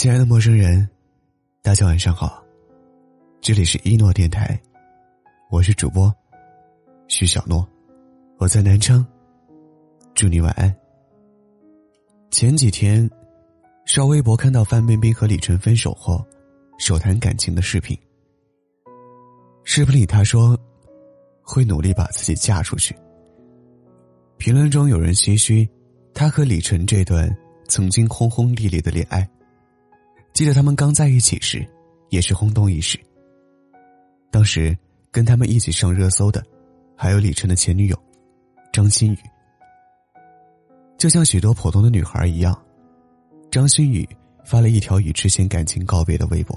亲爱的陌生人，大家晚上好，这里是一诺电台，我是主播徐小诺，我在南昌，祝你晚安。前几天刷微博看到范冰冰和李晨分手后手谈感情的视频，视频里她说会努力把自己嫁出去。评论中有人唏嘘，她和李晨这段曾经轰轰烈烈的恋爱。记得他们刚在一起时，也是轰动一时。当时跟他们一起上热搜的，还有李晨的前女友张馨予。就像许多普通的女孩一样，张馨予发了一条与之前感情告别的微博，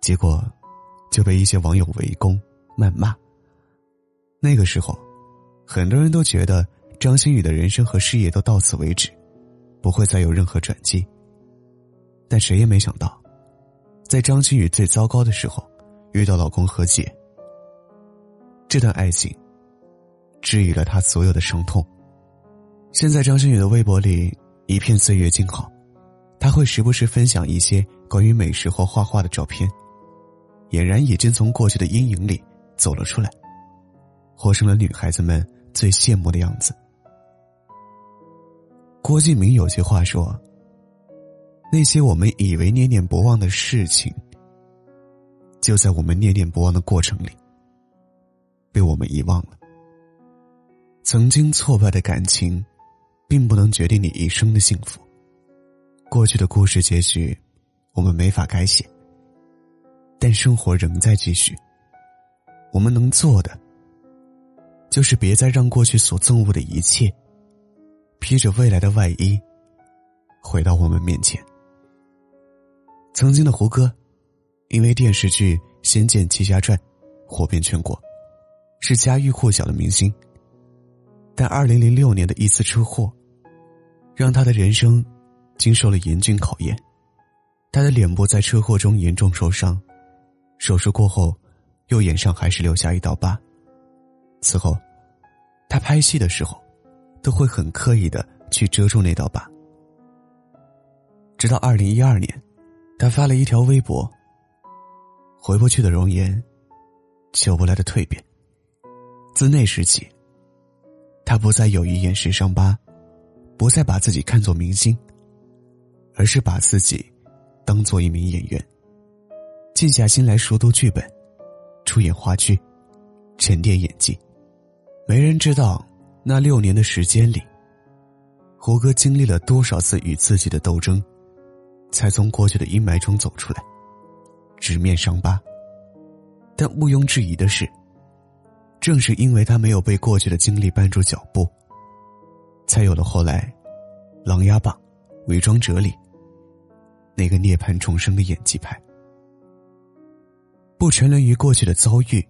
结果就被一些网友围攻谩骂。那个时候，很多人都觉得张馨予的人生和事业都到此为止，不会再有任何转机。但谁也没想到，在张馨予最糟糕的时候，遇到老公何洁。这段爱情，治愈了她所有的伤痛。现在张馨予的微博里一片岁月静好，她会时不时分享一些关于美食或画画的照片，俨然已经从过去的阴影里走了出来，活成了女孩子们最羡慕的样子。郭敬明有句话说。那些我们以为念念不忘的事情，就在我们念念不忘的过程里，被我们遗忘了。曾经挫败的感情，并不能决定你一生的幸福。过去的故事结局，我们没法改写，但生活仍在继续。我们能做的，就是别再让过去所憎恶的一切，披着未来的外衣，回到我们面前。曾经的胡歌，因为电视剧《仙剑奇侠传》火遍全国，是家喻户晓的明星。但二零零六年的一次车祸，让他的人生经受了严峻考验。他的脸部在车祸中严重受伤，手术过后，右眼上还是留下一道疤。此后，他拍戏的时候，都会很刻意的去遮住那道疤。直到二零一二年。他发了一条微博：“回不去的容颜，求不来的蜕变。”自那时起，他不再有意掩饰伤疤，不再把自己看作明星，而是把自己当做一名演员，静下心来熟读剧本，出演话剧，沉淀演技。没人知道那六年的时间里，胡歌经历了多少次与自己的斗争。才从过去的阴霾中走出来，直面伤疤。但毋庸置疑的是，正是因为他没有被过去的经历绊住脚步，才有了后来《琅琊榜》《伪装者》里那个涅槃重生的演技派。不沉沦于过去的遭遇，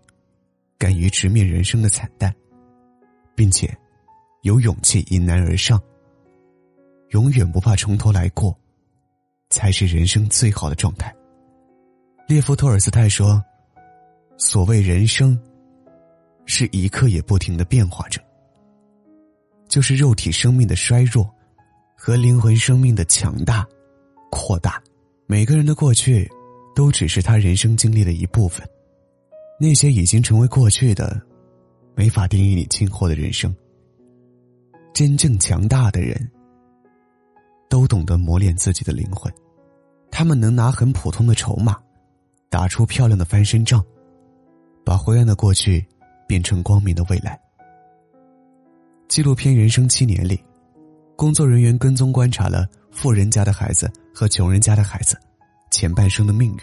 敢于直面人生的惨淡，并且有勇气迎难而上，永远不怕从头来过。才是人生最好的状态。列夫·托尔斯泰说：“所谓人生，是一刻也不停的变化着，就是肉体生命的衰弱，和灵魂生命的强大、扩大。每个人的过去，都只是他人生经历的一部分。那些已经成为过去的，没法定义你今后的人生。真正强大的人，都懂得磨练自己的灵魂。”他们能拿很普通的筹码，打出漂亮的翻身仗，把灰暗的过去变成光明的未来。纪录片《人生七年》里，工作人员跟踪观察了富人家的孩子和穷人家的孩子前半生的命运。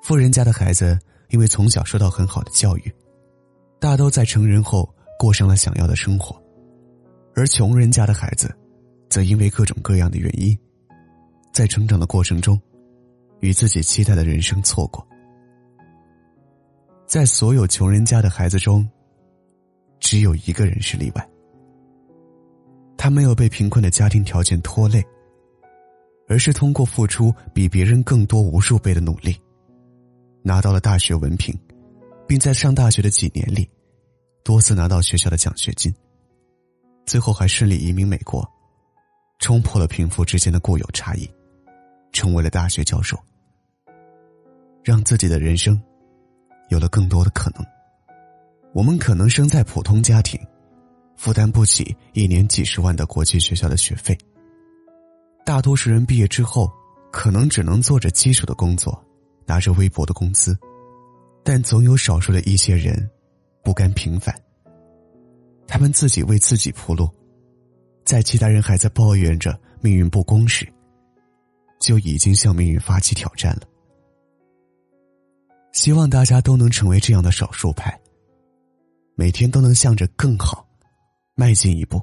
富人家的孩子因为从小受到很好的教育，大都在成人后过上了想要的生活，而穷人家的孩子，则因为各种各样的原因。在成长的过程中，与自己期待的人生错过。在所有穷人家的孩子中，只有一个人是例外。他没有被贫困的家庭条件拖累，而是通过付出比别人更多无数倍的努力，拿到了大学文凭，并在上大学的几年里，多次拿到学校的奖学金。最后还顺利移民美国，冲破了贫富之间的固有差异。成为了大学教授，让自己的人生有了更多的可能。我们可能生在普通家庭，负担不起一年几十万的国际学校的学费。大多数人毕业之后，可能只能做着基础的工作，拿着微薄的工资，但总有少数的一些人，不甘平凡。他们自己为自己铺路，在其他人还在抱怨着命运不公时，就已经向命运发起挑战了。希望大家都能成为这样的少数派。每天都能向着更好迈进一步。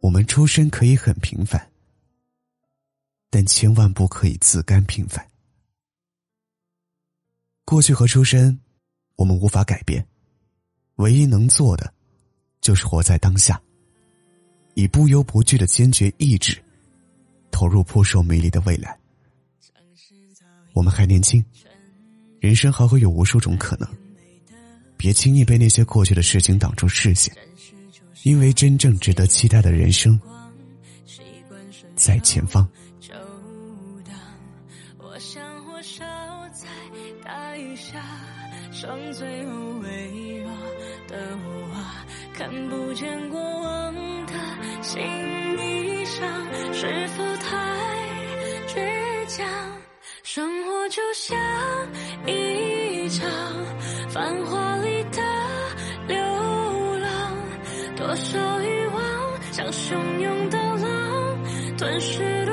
我们出身可以很平凡，但千万不可以自甘平凡。过去和出身，我们无法改变，唯一能做的，就是活在当下，以不忧不惧的坚决意志，投入扑朔迷离的未来。我们还年轻，人生还会有无数种可能。别轻易被那些过去的事情挡住视线，因为真正值得期待的人生在前方。剩最后微弱的我，看不见过往的心伤，是否倔强？生活就像一场繁华里的流浪。多少欲望像汹涌的浪，吞噬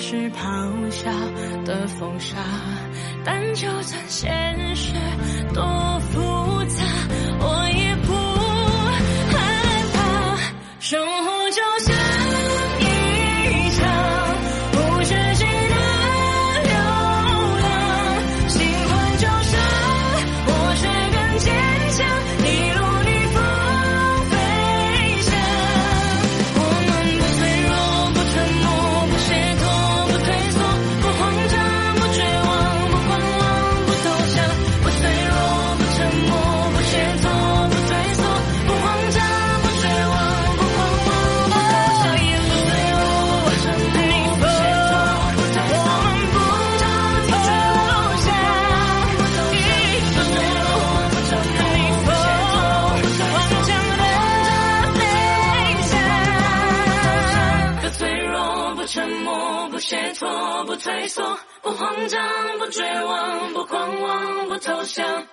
是咆哮的风沙，但就算现实多复退缩，不慌张，不绝望，不狂妄，不投降。